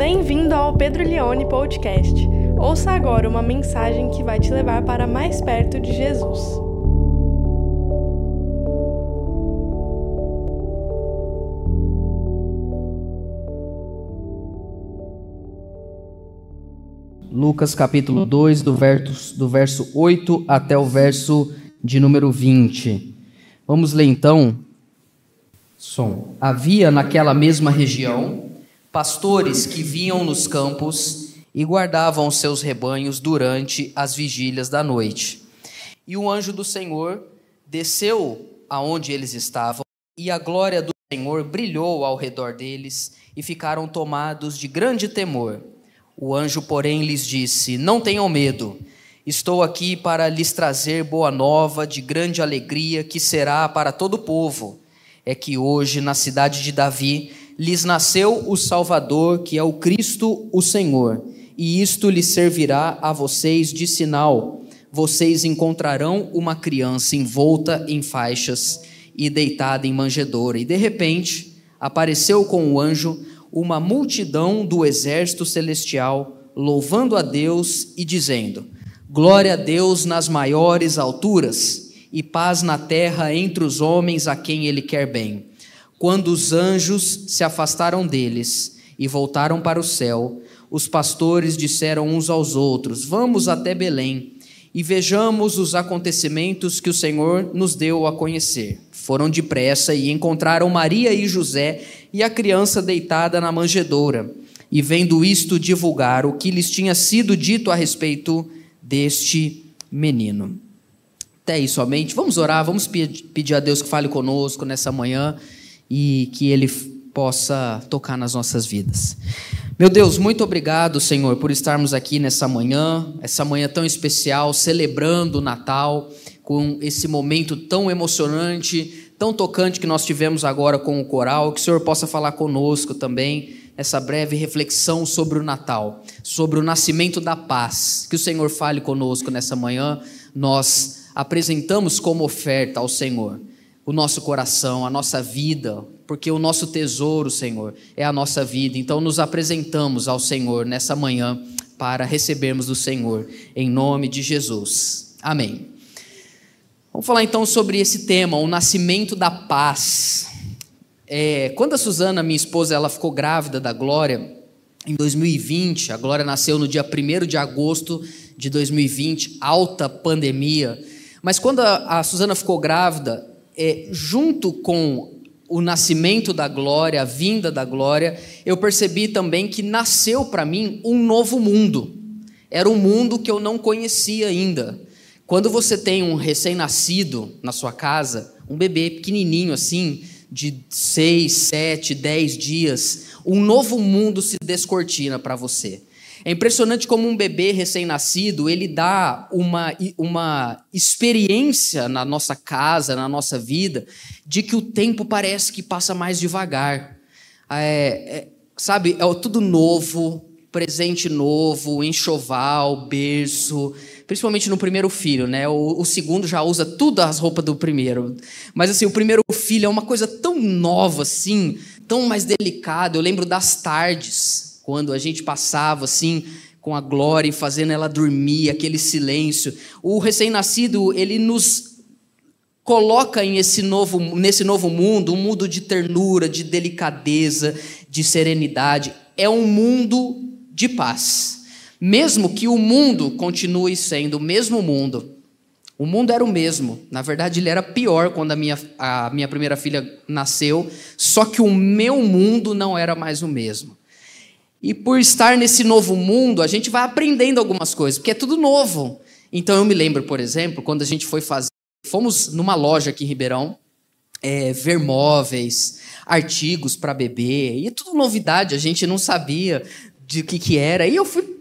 Bem-vindo ao Pedro Leone Podcast. Ouça agora uma mensagem que vai te levar para mais perto de Jesus. Lucas capítulo 2, do verso, do verso 8 até o verso de número 20. Vamos ler então. Som. Havia naquela mesma região pastores que vinham nos campos e guardavam seus rebanhos durante as vigílias da noite. E o anjo do Senhor desceu aonde eles estavam, e a glória do Senhor brilhou ao redor deles, e ficaram tomados de grande temor. O anjo, porém, lhes disse: Não tenham medo. Estou aqui para lhes trazer boa nova de grande alegria que será para todo o povo. É que hoje, na cidade de Davi, lhes nasceu o Salvador, que é o Cristo, o Senhor. E isto lhes servirá a vocês de sinal. Vocês encontrarão uma criança envolta em faixas e deitada em manjedoura. E de repente, apareceu com o anjo uma multidão do exército celestial, louvando a Deus e dizendo: Glória a Deus nas maiores alturas e paz na terra entre os homens a quem ele quer bem. Quando os anjos se afastaram deles e voltaram para o céu, os pastores disseram uns aos outros: Vamos até Belém e vejamos os acontecimentos que o Senhor nos deu a conhecer. Foram depressa e encontraram Maria e José e a criança deitada na manjedoura. E vendo isto, divulgar o que lhes tinha sido dito a respeito deste menino. Até aí somente. Vamos orar, vamos pedir a Deus que fale conosco nessa manhã e que Ele possa tocar nas nossas vidas. Meu Deus, muito obrigado, Senhor, por estarmos aqui nessa manhã, essa manhã tão especial, celebrando o Natal, com esse momento tão emocionante, tão tocante que nós tivemos agora com o coral. Que o Senhor possa falar conosco também essa breve reflexão sobre o Natal, sobre o nascimento da paz. Que o Senhor fale conosco nessa manhã. Nós apresentamos como oferta ao Senhor o nosso coração, a nossa vida, porque o nosso tesouro, Senhor, é a nossa vida. Então nos apresentamos ao Senhor nessa manhã para recebermos do Senhor, em nome de Jesus. Amém. Vamos falar então sobre esse tema, o nascimento da paz. É, quando a Suzana, minha esposa, ela ficou grávida da Glória, em 2020, a Glória nasceu no dia 1 de agosto de 2020, alta pandemia. Mas quando a, a Suzana ficou grávida, é, junto com o nascimento da glória, a vinda da glória, eu percebi também que nasceu para mim um novo mundo. Era um mundo que eu não conhecia ainda. Quando você tem um recém-nascido na sua casa, um bebê pequenininho assim, de seis, sete, dez dias, um novo mundo se descortina para você. É impressionante como um bebê recém-nascido ele dá uma, uma experiência na nossa casa, na nossa vida, de que o tempo parece que passa mais devagar. É, é, sabe, é tudo novo, presente novo, enxoval, berço, principalmente no primeiro filho, né? O, o, segundo já usa tudo as roupas do primeiro. Mas assim, o primeiro filho é uma coisa tão nova assim, tão mais delicada. Eu lembro das tardes, quando a gente passava assim com a glória e fazendo ela dormir, aquele silêncio. O recém-nascido, ele nos coloca em esse novo, nesse novo mundo, um mundo de ternura, de delicadeza, de serenidade. É um mundo de paz. Mesmo que o mundo continue sendo o mesmo mundo, o mundo era o mesmo. Na verdade, ele era pior quando a minha, a minha primeira filha nasceu, só que o meu mundo não era mais o mesmo. E por estar nesse novo mundo, a gente vai aprendendo algumas coisas, porque é tudo novo. Então eu me lembro, por exemplo, quando a gente foi fazer. Fomos numa loja aqui em Ribeirão, é, ver móveis, artigos para bebê, e é tudo novidade, a gente não sabia de que, que era. E eu fui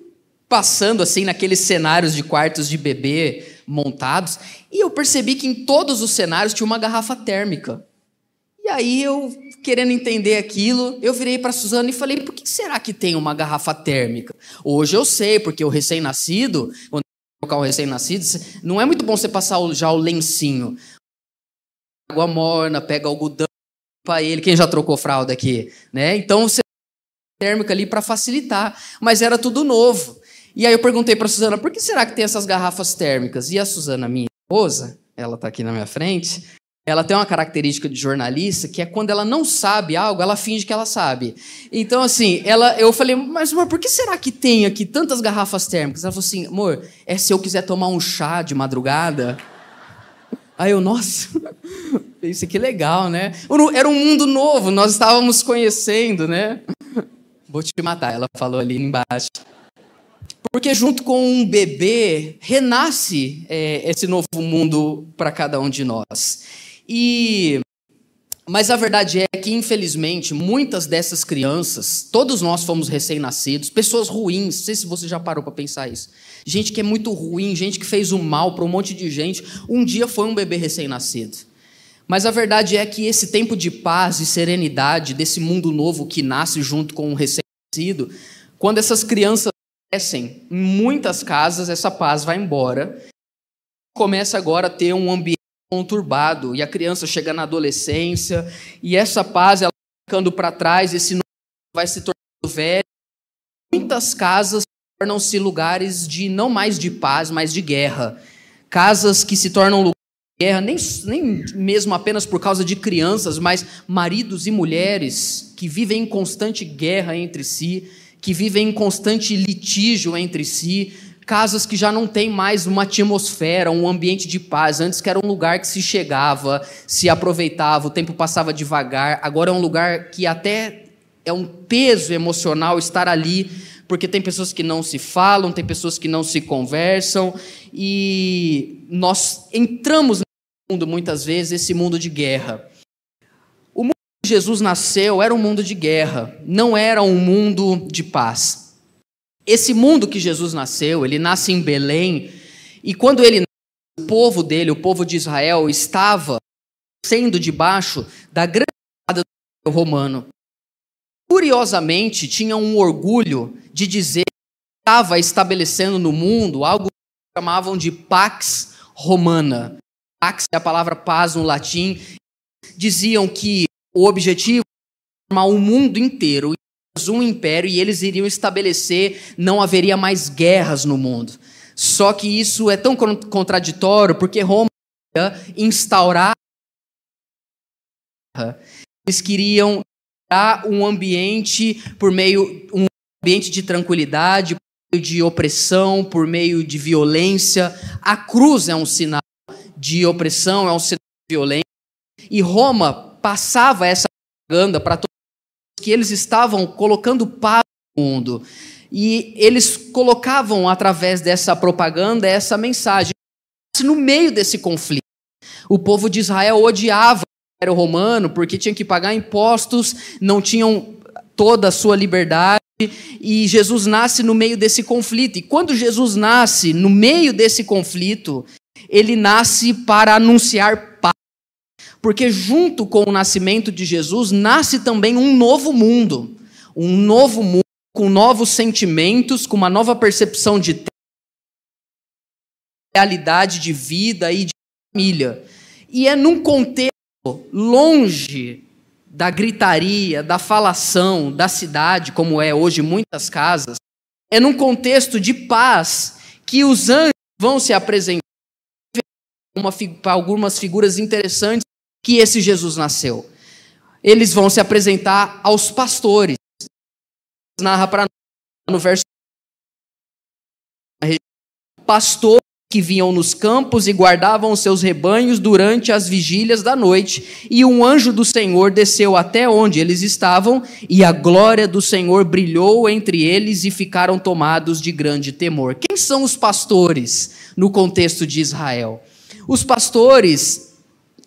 passando assim naqueles cenários de quartos de bebê montados, e eu percebi que em todos os cenários tinha uma garrafa térmica. E aí eu, querendo entender aquilo, eu virei para Suzana e falei: por que será que tem uma garrafa térmica? Hoje eu sei, porque o recém-nascido, quando colocar o recém-nascido, não é muito bom você passar já o lencinho. Água morna, pega algodão para ele. Quem já trocou fralda aqui? Né? Então você térmica ali para facilitar, mas era tudo novo. E aí eu perguntei para Suzana, por que será que tem essas garrafas térmicas? E a Suzana, minha esposa, ela está aqui na minha frente, ela tem uma característica de jornalista que é quando ela não sabe algo, ela finge que ela sabe. Então, assim, ela, eu falei, mas amor, por que será que tem aqui tantas garrafas térmicas? Ela falou assim, amor, é se eu quiser tomar um chá de madrugada. Aí eu, nossa, isso que legal, né? Era um mundo novo, nós estávamos conhecendo, né? Vou te matar, ela falou ali embaixo. Porque junto com um bebê renasce é, esse novo mundo para cada um de nós. E mas a verdade é que, infelizmente, muitas dessas crianças, todos nós fomos recém-nascidos, pessoas ruins, não sei se você já parou para pensar isso. Gente que é muito ruim, gente que fez o mal para um monte de gente, um dia foi um bebê recém-nascido. Mas a verdade é que esse tempo de paz e serenidade desse mundo novo que nasce junto com o recém-nascido, quando essas crianças crescem, em muitas casas essa paz vai embora. Começa agora a ter um ambiente conturbado e a criança chega na adolescência e essa paz ela ficando para trás, esse vai se tornando velho. Muitas casas tornam-se lugares de não mais de paz, mas de guerra. Casas que se tornam lugares de guerra, nem, nem mesmo apenas por causa de crianças, mas maridos e mulheres que vivem em constante guerra entre si, que vivem em constante litígio entre si, casas que já não tem mais uma atmosfera, um ambiente de paz. Antes que era um lugar que se chegava, se aproveitava, o tempo passava devagar. Agora é um lugar que até é um peso emocional estar ali, porque tem pessoas que não se falam, tem pessoas que não se conversam, e nós entramos no mundo muitas vezes, esse mundo de guerra. O mundo que Jesus nasceu era um mundo de guerra, não era um mundo de paz. Esse mundo que Jesus nasceu, ele nasce em Belém, e quando ele nasce, o povo dele, o povo de Israel, estava sendo debaixo da grande do romano. Curiosamente, tinha um orgulho de dizer que estava estabelecendo no mundo algo que chamavam de Pax Romana. Pax é a palavra paz no latim. Diziam que o objetivo era formar o mundo inteiro um império e eles iriam estabelecer, não haveria mais guerras no mundo. Só que isso é tão contraditório porque Roma ia instaurar eles queriam dar um ambiente por meio um ambiente de tranquilidade, por meio de opressão, por meio de violência. A cruz é um sinal de opressão, é um sinal de violência. E Roma passava essa propaganda para que eles estavam colocando paz no mundo. E eles colocavam através dessa propaganda essa mensagem. No meio desse conflito, o povo de Israel odiava o Império Romano porque tinha que pagar impostos, não tinham toda a sua liberdade. E Jesus nasce no meio desse conflito. E quando Jesus nasce no meio desse conflito, ele nasce para anunciar. Porque junto com o nascimento de Jesus nasce também um novo mundo, um novo mundo com novos sentimentos, com uma nova percepção de realidade de vida e de família. E é num contexto longe da gritaria, da falação da cidade, como é hoje muitas casas, é num contexto de paz que os anjos vão se apresentar para algumas figuras interessantes que esse Jesus nasceu. Eles vão se apresentar aos pastores. Narra para no verso pastores que vinham nos campos e guardavam seus rebanhos durante as vigílias da noite, e um anjo do Senhor desceu até onde eles estavam, e a glória do Senhor brilhou entre eles e ficaram tomados de grande temor. Quem são os pastores no contexto de Israel? Os pastores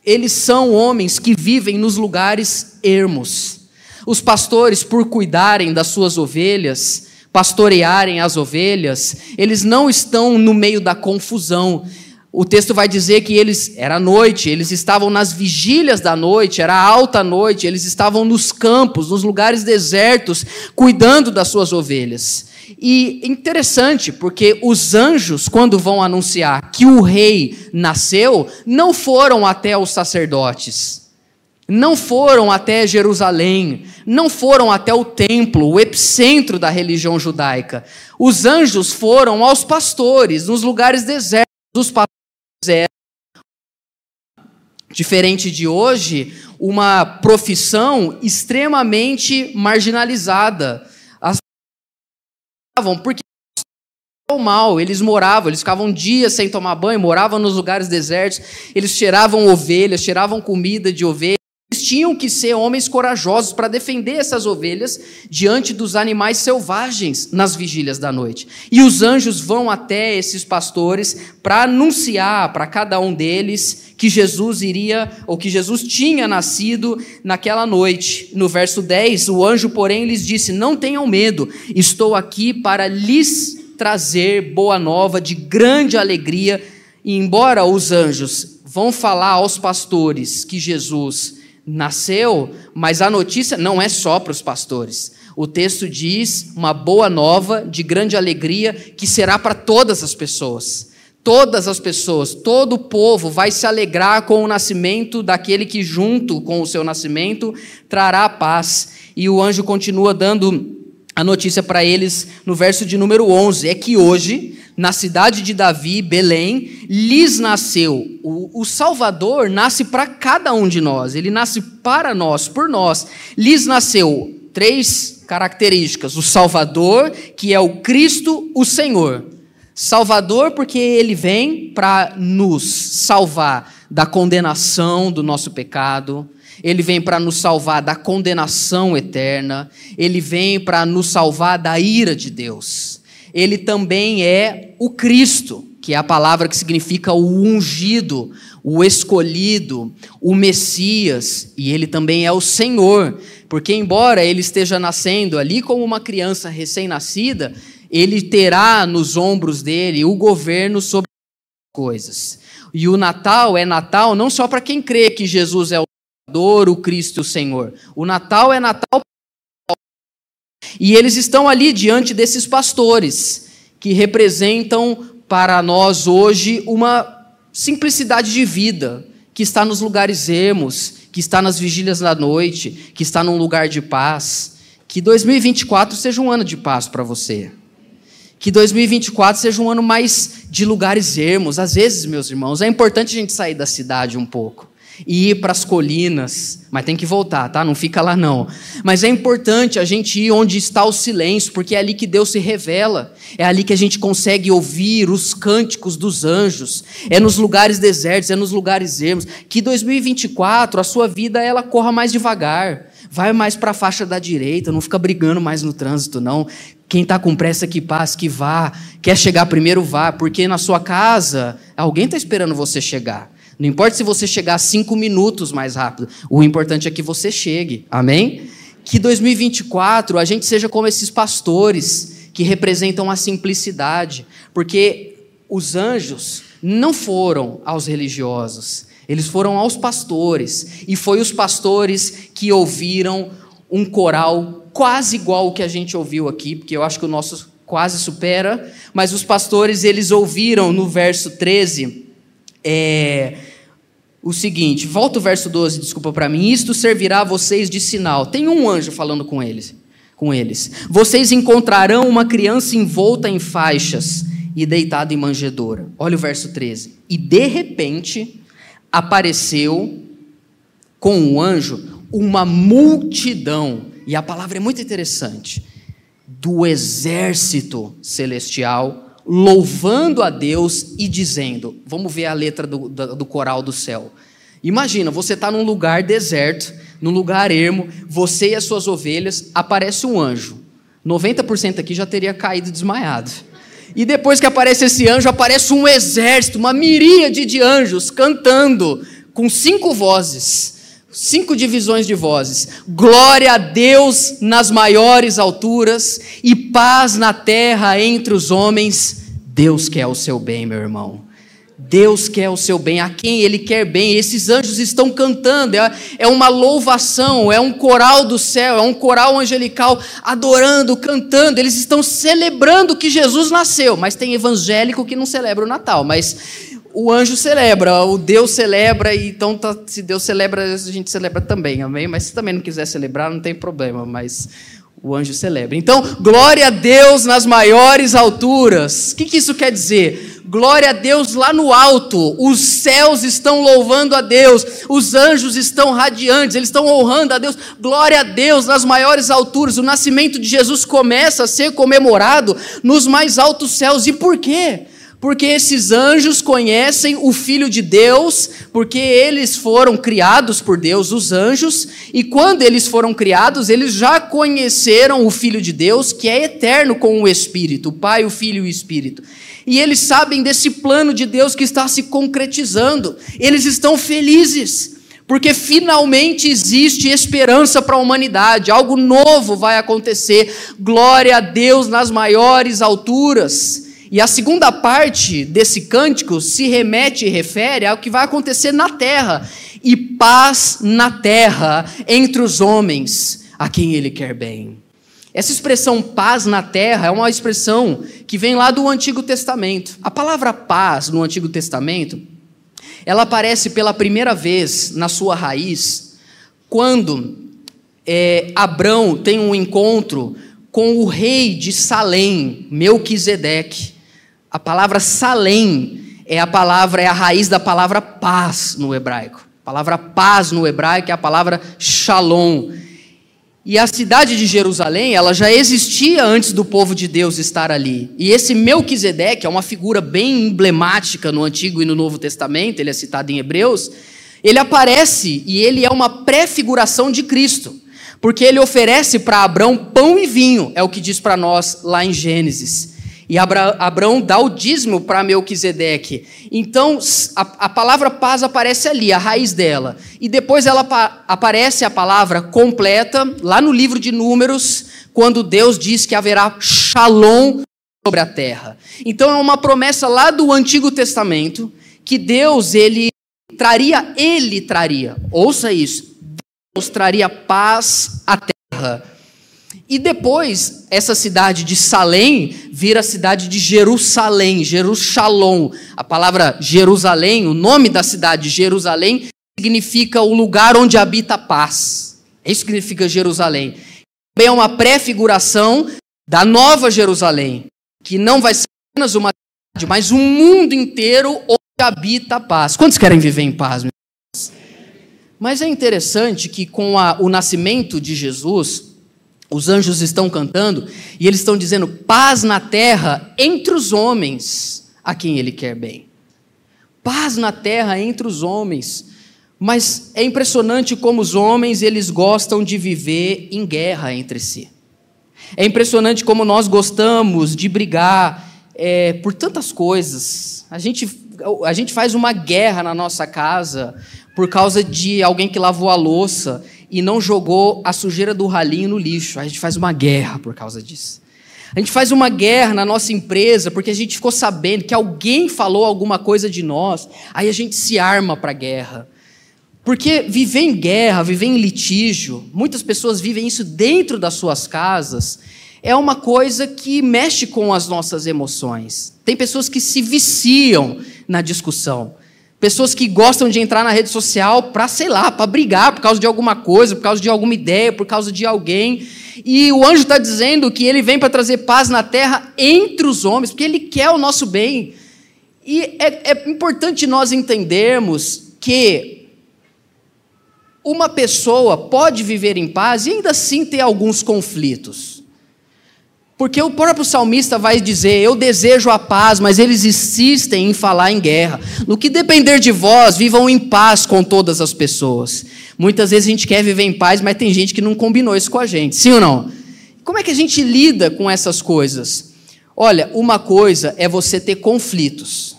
eles são homens que vivem nos lugares ermos. Os pastores, por cuidarem das suas ovelhas, pastorearem as ovelhas, eles não estão no meio da confusão. O texto vai dizer que eles, era noite, eles estavam nas vigílias da noite, era alta noite, eles estavam nos campos, nos lugares desertos, cuidando das suas ovelhas. E interessante, porque os anjos, quando vão anunciar que o rei nasceu, não foram até os sacerdotes. não foram até Jerusalém, não foram até o templo, o epicentro da religião judaica. Os anjos foram aos pastores, nos lugares desertos. Os pastores eram, diferente de hoje, uma profissão extremamente marginalizada. Porque mal, eles moravam, eles ficavam dias sem tomar banho, moravam nos lugares desertos, eles cheiravam ovelhas, cheiravam comida de ovelha. Tinham que ser homens corajosos para defender essas ovelhas diante dos animais selvagens nas vigílias da noite. E os anjos vão até esses pastores para anunciar para cada um deles que Jesus iria, ou que Jesus tinha nascido naquela noite. No verso 10, o anjo, porém, lhes disse: Não tenham medo, estou aqui para lhes trazer boa nova de grande alegria. E embora os anjos vão falar aos pastores que Jesus nasceu, mas a notícia não é só para os pastores. O texto diz uma boa nova de grande alegria que será para todas as pessoas. Todas as pessoas, todo o povo vai se alegrar com o nascimento daquele que, junto com o seu nascimento, trará paz. E o anjo continua dando a notícia para eles no verso de número 11 é que hoje, na cidade de Davi, Belém, lhes nasceu. O, o Salvador nasce para cada um de nós, ele nasce para nós, por nós. Lhes nasceu três características: o Salvador, que é o Cristo, o Senhor. Salvador, porque ele vem para nos salvar da condenação do nosso pecado ele vem para nos salvar da condenação eterna, ele vem para nos salvar da ira de Deus. Ele também é o Cristo, que é a palavra que significa o ungido, o escolhido, o Messias, e ele também é o Senhor, porque embora ele esteja nascendo ali como uma criança recém-nascida, ele terá nos ombros dele o governo sobre as coisas. E o Natal é Natal não só para quem crê que Jesus é o o Cristo o Senhor. O Natal é Natal. E eles estão ali diante desses pastores, que representam para nós hoje uma simplicidade de vida, que está nos lugares ermos, que está nas vigílias da noite, que está num lugar de paz. Que 2024 seja um ano de paz para você. Que 2024 seja um ano mais de lugares ermos. Às vezes, meus irmãos, é importante a gente sair da cidade um pouco e ir para as colinas, mas tem que voltar, tá? Não fica lá não. Mas é importante a gente ir onde está o silêncio, porque é ali que Deus se revela. É ali que a gente consegue ouvir os cânticos dos anjos. É nos lugares desertos, é nos lugares ermos. Que 2024 a sua vida ela corra mais devagar. Vai mais para a faixa da direita, não fica brigando mais no trânsito não. Quem está com pressa que passe, que vá. Quer chegar primeiro, vá, porque na sua casa alguém está esperando você chegar. Não importa se você chegar cinco minutos mais rápido, o importante é que você chegue. Amém? Que 2024 a gente seja como esses pastores que representam a simplicidade, porque os anjos não foram aos religiosos, eles foram aos pastores, e foi os pastores que ouviram um coral quase igual o que a gente ouviu aqui, porque eu acho que o nosso quase supera, mas os pastores eles ouviram no verso 13 é, o seguinte, volta o verso 12, desculpa para mim. Isto servirá a vocês de sinal. Tem um anjo falando com eles. Com eles. Vocês encontrarão uma criança envolta em faixas e deitada em manjedoura. Olha o verso 13. E de repente apareceu com o anjo uma multidão, e a palavra é muito interessante, do exército celestial louvando a Deus e dizendo: vamos ver a letra do, do, do coral do céu. Imagina, você está num lugar deserto, num lugar ermo, você e as suas ovelhas, aparece um anjo. 90% aqui já teria caído desmaiado. E depois que aparece esse anjo, aparece um exército, uma miríade de anjos cantando com cinco vozes, cinco divisões de vozes. Glória a Deus nas maiores alturas e paz na terra entre os homens. Deus quer o seu bem, meu irmão. Deus quer o seu bem, a quem Ele quer bem. Esses anjos estão cantando, é, é uma louvação, é um coral do céu, é um coral angelical adorando, cantando. Eles estão celebrando que Jesus nasceu, mas tem evangélico que não celebra o Natal. Mas o anjo celebra, o Deus celebra, e então tá, se Deus celebra, a gente celebra também, amém? Mas se também não quiser celebrar, não tem problema, mas o anjo celebra. Então, glória a Deus nas maiores alturas. O que, que isso quer dizer? Glória a Deus lá no alto. Os céus estão louvando a Deus. Os anjos estão radiantes. Eles estão honrando a Deus. Glória a Deus nas maiores alturas. O nascimento de Jesus começa a ser comemorado nos mais altos céus. E por quê? Porque esses anjos conhecem o Filho de Deus, porque eles foram criados por Deus, os anjos, e quando eles foram criados, eles já conheceram o Filho de Deus, que é eterno com o Espírito, o Pai, o Filho e o Espírito. E eles sabem desse plano de Deus que está se concretizando, eles estão felizes. Porque finalmente existe esperança para a humanidade, algo novo vai acontecer. Glória a Deus nas maiores alturas. E a segunda parte desse cântico se remete e refere ao que vai acontecer na terra. E paz na terra entre os homens a quem ele quer bem. Essa expressão paz na terra é uma expressão que vem lá do Antigo Testamento. A palavra paz no Antigo Testamento, ela aparece pela primeira vez na sua raiz quando é, Abrão tem um encontro com o rei de Salém, Melquisedeque. A palavra salém é a palavra, é a raiz da palavra paz no hebraico. A palavra paz no hebraico é a palavra shalom. E a cidade de Jerusalém, ela já existia antes do povo de Deus estar ali. E esse Melquisedeque é uma figura bem emblemática no Antigo e no Novo Testamento, ele é citado em Hebreus. Ele aparece e ele é uma prefiguração de Cristo, porque ele oferece para Abraão pão e vinho, é o que diz para nós lá em Gênesis. E Abraão dá o dízimo para Melquisedeque. Então, a, a, palavra paz aparece ali, a raiz dela. E depois ela aparece a palavra completa, lá no livro de Números, quando Deus diz que haverá shalom sobre a terra. Então, é uma promessa lá do Antigo Testamento, que Deus, ele traria, ele traria, ouça isso, Deus traria paz à terra e depois, essa cidade de Salém vira a cidade de Jerusalém, Jerusalém. A palavra Jerusalém, o nome da cidade Jerusalém, significa o lugar onde habita a paz. É isso significa Jerusalém. Também é uma prefiguração da nova Jerusalém, que não vai ser apenas uma cidade, mas um mundo inteiro onde habita a paz. Quantos querem viver em paz? Mas é interessante que com a, o nascimento de Jesus, os anjos estão cantando e eles estão dizendo paz na terra entre os homens a quem ele quer bem. Paz na terra entre os homens. Mas é impressionante como os homens eles gostam de viver em guerra entre si. É impressionante como nós gostamos de brigar é, por tantas coisas. A gente, a gente faz uma guerra na nossa casa por causa de alguém que lavou a louça e não jogou a sujeira do ralinho no lixo. A gente faz uma guerra por causa disso. A gente faz uma guerra na nossa empresa porque a gente ficou sabendo que alguém falou alguma coisa de nós, aí a gente se arma para a guerra. Porque viver em guerra, viver em litígio, muitas pessoas vivem isso dentro das suas casas, é uma coisa que mexe com as nossas emoções. Tem pessoas que se viciam na discussão. Pessoas que gostam de entrar na rede social para, sei lá, para brigar por causa de alguma coisa, por causa de alguma ideia, por causa de alguém. E o anjo está dizendo que ele vem para trazer paz na terra entre os homens, porque ele quer o nosso bem. E é, é importante nós entendermos que uma pessoa pode viver em paz e ainda assim ter alguns conflitos. Porque o próprio salmista vai dizer: Eu desejo a paz, mas eles insistem em falar em guerra. No que depender de vós, vivam em paz com todas as pessoas. Muitas vezes a gente quer viver em paz, mas tem gente que não combinou isso com a gente. Sim ou não? Como é que a gente lida com essas coisas? Olha, uma coisa é você ter conflitos,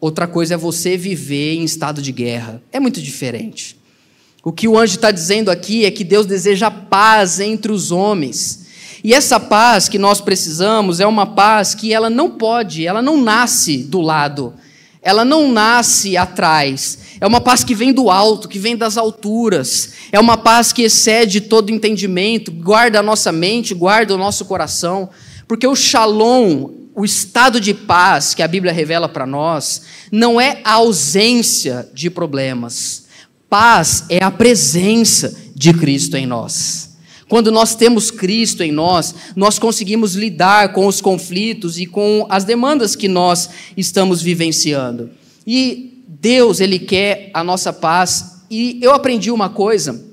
outra coisa é você viver em estado de guerra. É muito diferente. O que o anjo está dizendo aqui é que Deus deseja paz entre os homens. E essa paz que nós precisamos é uma paz que ela não pode, ela não nasce do lado, ela não nasce atrás. É uma paz que vem do alto, que vem das alturas. É uma paz que excede todo entendimento, guarda a nossa mente, guarda o nosso coração. Porque o shalom, o estado de paz que a Bíblia revela para nós não é a ausência de problemas. Paz é a presença de Cristo em nós. Quando nós temos Cristo em nós, nós conseguimos lidar com os conflitos e com as demandas que nós estamos vivenciando. E Deus, Ele quer a nossa paz. E eu aprendi uma coisa: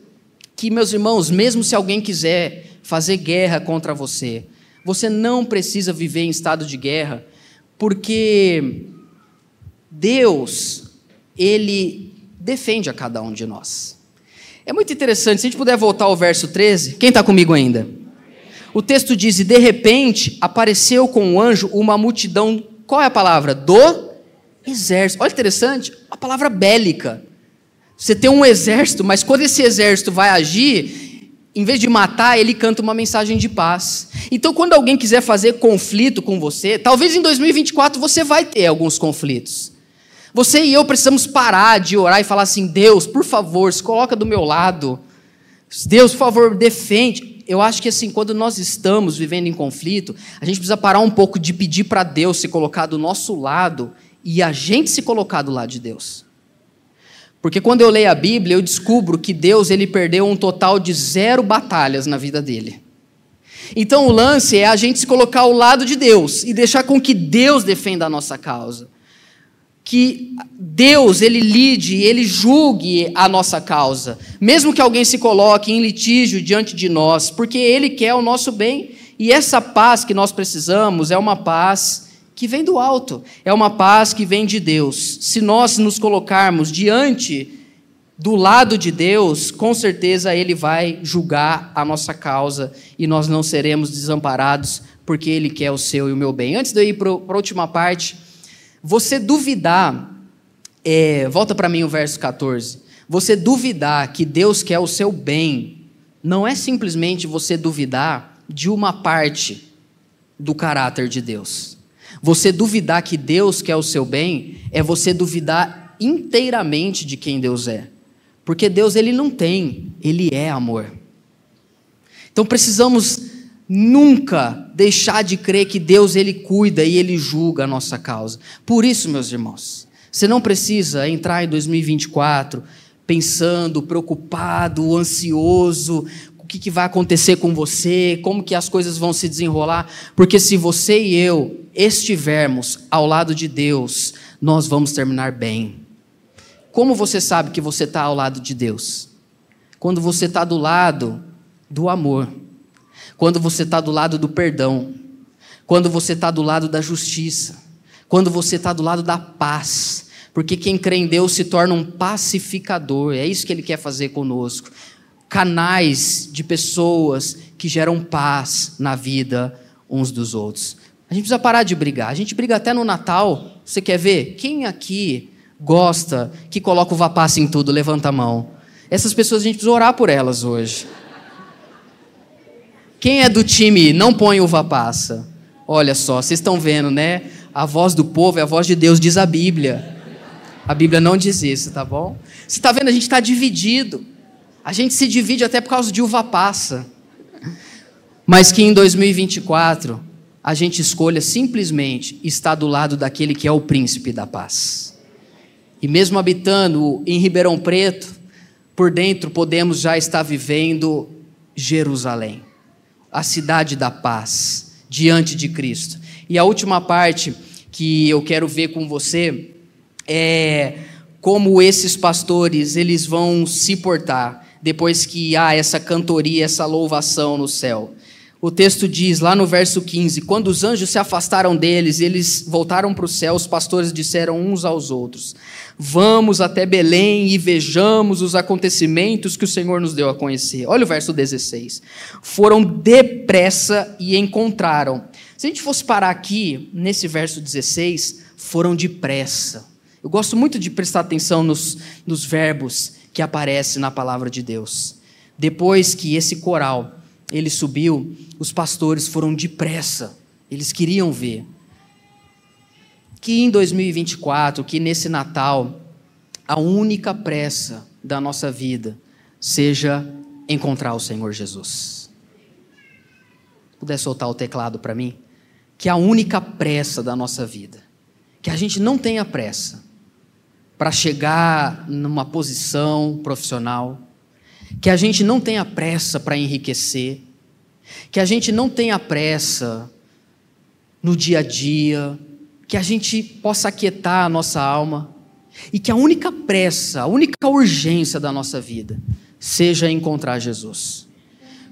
que, meus irmãos, mesmo se alguém quiser fazer guerra contra você, você não precisa viver em estado de guerra, porque Deus, Ele defende a cada um de nós. É muito interessante, se a gente puder voltar ao verso 13, quem está comigo ainda? O texto diz: E de repente apareceu com o anjo uma multidão, qual é a palavra? Do exército. Olha interessante, a palavra bélica. Você tem um exército, mas quando esse exército vai agir, em vez de matar, ele canta uma mensagem de paz. Então, quando alguém quiser fazer conflito com você, talvez em 2024 você vai ter alguns conflitos. Você e eu precisamos parar de orar e falar assim: Deus, por favor, se coloca do meu lado. Deus, por favor, defende. Eu acho que assim, quando nós estamos vivendo em conflito, a gente precisa parar um pouco de pedir para Deus se colocar do nosso lado e a gente se colocar do lado de Deus. Porque quando eu leio a Bíblia, eu descubro que Deus ele perdeu um total de zero batalhas na vida dele. Então o lance é a gente se colocar ao lado de Deus e deixar com que Deus defenda a nossa causa. Que Deus ele lide, ele julgue a nossa causa, mesmo que alguém se coloque em litígio diante de nós, porque ele quer o nosso bem. E essa paz que nós precisamos é uma paz que vem do alto, é uma paz que vem de Deus. Se nós nos colocarmos diante do lado de Deus, com certeza Ele vai julgar a nossa causa e nós não seremos desamparados, porque Ele quer o seu e o meu bem. Antes de eu ir para a última parte, você duvidar, é, volta para mim o verso 14. Você duvidar que Deus quer o seu bem, não é simplesmente você duvidar de uma parte do caráter de Deus. Você duvidar que Deus quer o seu bem é você duvidar inteiramente de quem Deus é. Porque Deus ele não tem, ele é amor. Então precisamos nunca deixar de crer que Deus ele cuida e ele julga a nossa causa. Por isso, meus irmãos, você não precisa entrar em 2024 pensando, preocupado, ansioso, que, que vai acontecer com você, como que as coisas vão se desenrolar, porque se você e eu estivermos ao lado de Deus, nós vamos terminar bem. Como você sabe que você está ao lado de Deus? Quando você está do lado do amor, quando você está do lado do perdão, quando você está do lado da justiça, quando você está do lado da paz, porque quem crê em Deus se torna um pacificador, é isso que Ele quer fazer conosco canais de pessoas que geram paz na vida uns dos outros. A gente precisa parar de brigar. A gente briga até no Natal. Você quer ver? Quem aqui gosta que coloca uva passa em tudo? Levanta a mão. Essas pessoas a gente precisa orar por elas hoje. Quem é do time não põe uva passa? Olha só, vocês estão vendo, né? A voz do povo é a voz de Deus, diz a Bíblia. A Bíblia não diz isso, tá bom? Você está vendo? A gente está dividido. A gente se divide até por causa de uva passa. Mas que em 2024 a gente escolha simplesmente estar do lado daquele que é o príncipe da paz. E mesmo habitando em Ribeirão Preto, por dentro podemos já estar vivendo Jerusalém, a cidade da paz, diante de Cristo. E a última parte que eu quero ver com você é como esses pastores eles vão se portar depois que há essa cantoria, essa louvação no céu. O texto diz lá no verso 15: Quando os anjos se afastaram deles, eles voltaram para o céu, os pastores disseram uns aos outros: Vamos até Belém e vejamos os acontecimentos que o Senhor nos deu a conhecer. Olha o verso 16. Foram depressa e encontraram. Se a gente fosse parar aqui, nesse verso 16, foram depressa. Eu gosto muito de prestar atenção nos, nos verbos que aparece na palavra de Deus. Depois que esse coral ele subiu, os pastores foram depressa, eles queriam ver. Que em 2024, que nesse Natal, a única pressa da nossa vida seja encontrar o Senhor Jesus. Puder soltar o teclado para mim? que a única pressa da nossa vida, que a gente não tenha pressa para chegar numa posição profissional, que a gente não tenha pressa para enriquecer, que a gente não tenha pressa no dia a dia, que a gente possa aquietar a nossa alma e que a única pressa, a única urgência da nossa vida seja encontrar Jesus.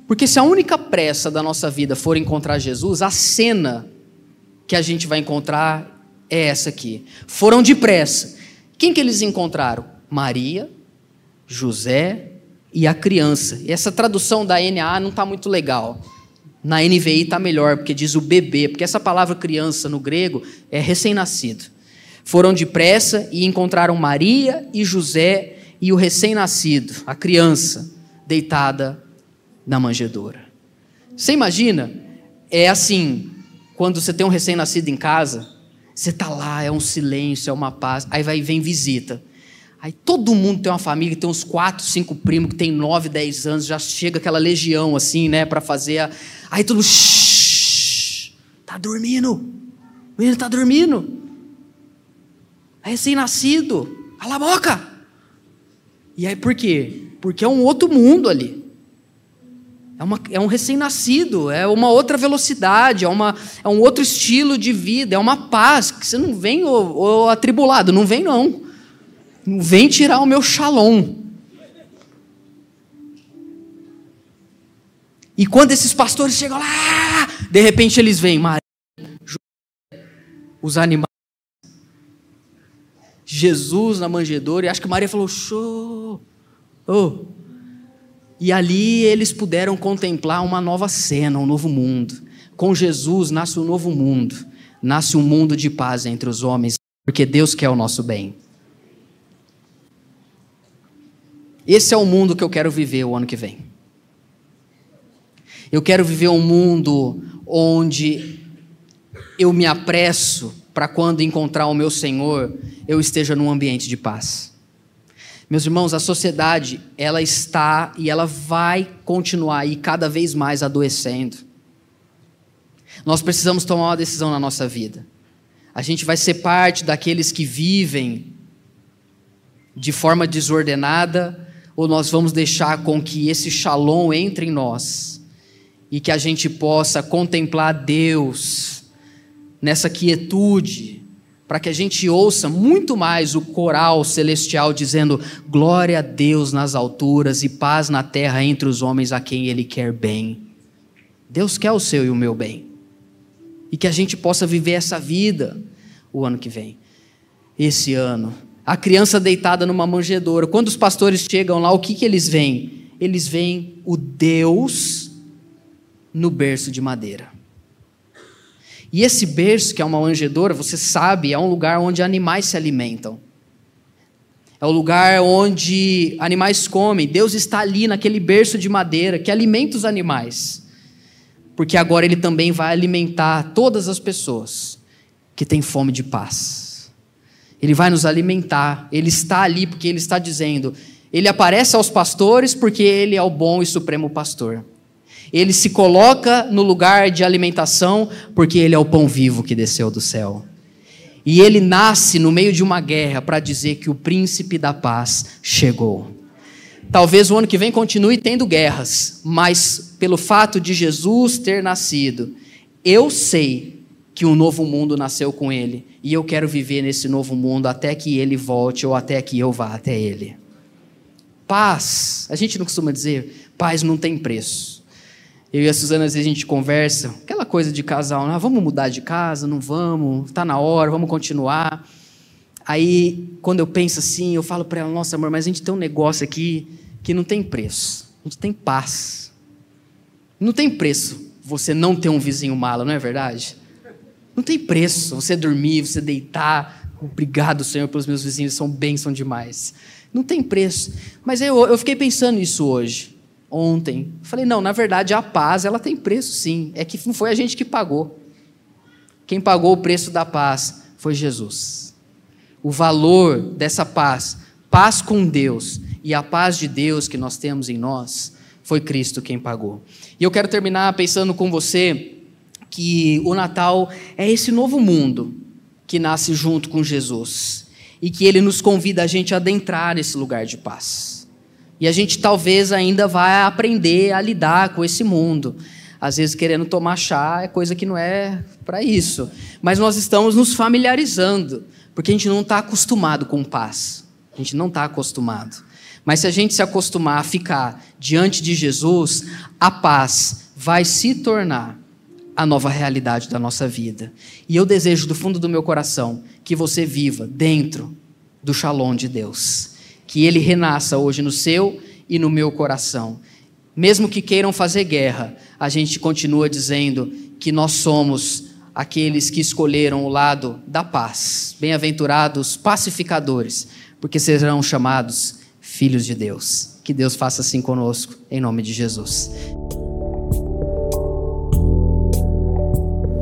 Porque se a única pressa da nossa vida for encontrar Jesus, a cena que a gente vai encontrar é essa aqui. Foram depressa. Quem que eles encontraram? Maria, José e a criança. E essa tradução da NA não está muito legal. Na NVI está melhor, porque diz o bebê, porque essa palavra criança no grego é recém-nascido. Foram depressa e encontraram Maria e José e o recém-nascido, a criança, deitada na manjedoura. Você imagina? É assim, quando você tem um recém-nascido em casa, você está lá, é um silêncio, é uma paz, aí vai vem visita. Aí todo mundo tem uma família, tem uns quatro, cinco primos que tem nove, dez anos, já chega aquela legião assim, né, para fazer a... Aí tudo, shh, tá dormindo, o menino tá dormindo, é recém-nascido, cala a boca. E aí por quê? Porque é um outro mundo ali. É, uma, é um recém-nascido, é uma outra velocidade, é, uma, é um outro estilo de vida, é uma paz que você não vem, ô, ô atribulado, não vem não. Não vem tirar o meu shalom. E quando esses pastores chegam lá, de repente eles vêm, Maria, os animais, Jesus na manjedoura, e acho que Maria falou, show, oh. E ali eles puderam contemplar uma nova cena, um novo mundo. Com Jesus nasce um novo mundo, nasce um mundo de paz entre os homens, porque Deus quer o nosso bem. Esse é o mundo que eu quero viver o ano que vem. Eu quero viver um mundo onde eu me apresso para quando encontrar o meu Senhor, eu esteja num ambiente de paz. Meus irmãos, a sociedade, ela está e ela vai continuar aí cada vez mais adoecendo. Nós precisamos tomar uma decisão na nossa vida. A gente vai ser parte daqueles que vivem de forma desordenada ou nós vamos deixar com que esse shalom entre em nós e que a gente possa contemplar Deus nessa quietude, para que a gente ouça muito mais o coral celestial dizendo glória a Deus nas alturas e paz na terra entre os homens a quem Ele quer bem. Deus quer o seu e o meu bem. E que a gente possa viver essa vida o ano que vem, esse ano a criança deitada numa manjedoura. Quando os pastores chegam lá, o que, que eles veem? Eles veem o Deus no berço de madeira. E esse berço, que é uma manjedoura, você sabe, é um lugar onde animais se alimentam. É o lugar onde animais comem. Deus está ali naquele berço de madeira que alimenta os animais. Porque agora Ele também vai alimentar todas as pessoas que têm fome de paz. Ele vai nos alimentar. Ele está ali porque ele está dizendo. Ele aparece aos pastores porque ele é o bom e supremo pastor. Ele se coloca no lugar de alimentação porque ele é o pão vivo que desceu do céu. E ele nasce no meio de uma guerra para dizer que o príncipe da paz chegou. Talvez o ano que vem continue tendo guerras, mas pelo fato de Jesus ter nascido, eu sei que um novo mundo nasceu com ele. E eu quero viver nesse novo mundo até que ele volte ou até que eu vá até ele. Paz, a gente não costuma dizer, paz não tem preço. Eu e a Suzana, às vezes a gente conversa, aquela coisa de casal, ah, vamos mudar de casa, não vamos, está na hora, vamos continuar. Aí, quando eu penso assim, eu falo para ela, nossa amor, mas a gente tem um negócio aqui que não tem preço. A gente tem paz. Não tem preço você não ter um vizinho mala, não é verdade? Não tem preço você dormir, você deitar. Obrigado, Senhor, pelos meus vizinhos, são bênção demais. Não tem preço. Mas eu, eu fiquei pensando nisso hoje, ontem. Falei, não, na verdade a paz ela tem preço sim. É que não foi a gente que pagou. Quem pagou o preço da paz foi Jesus. O valor dessa paz, paz com Deus e a paz de Deus que nós temos em nós, foi Cristo quem pagou. E eu quero terminar pensando com você que o Natal é esse novo mundo que nasce junto com Jesus e que ele nos convida a gente a adentrar nesse lugar de paz. E a gente talvez ainda vai aprender a lidar com esse mundo. Às vezes querendo tomar chá é coisa que não é para isso. Mas nós estamos nos familiarizando, porque a gente não está acostumado com paz. A gente não está acostumado. Mas se a gente se acostumar a ficar diante de Jesus, a paz vai se tornar a nova realidade da nossa vida. E eu desejo do fundo do meu coração que você viva dentro do shalom de Deus. Que ele renasça hoje no seu e no meu coração. Mesmo que queiram fazer guerra, a gente continua dizendo que nós somos aqueles que escolheram o lado da paz. Bem-aventurados pacificadores, porque serão chamados filhos de Deus. Que Deus faça assim conosco, em nome de Jesus.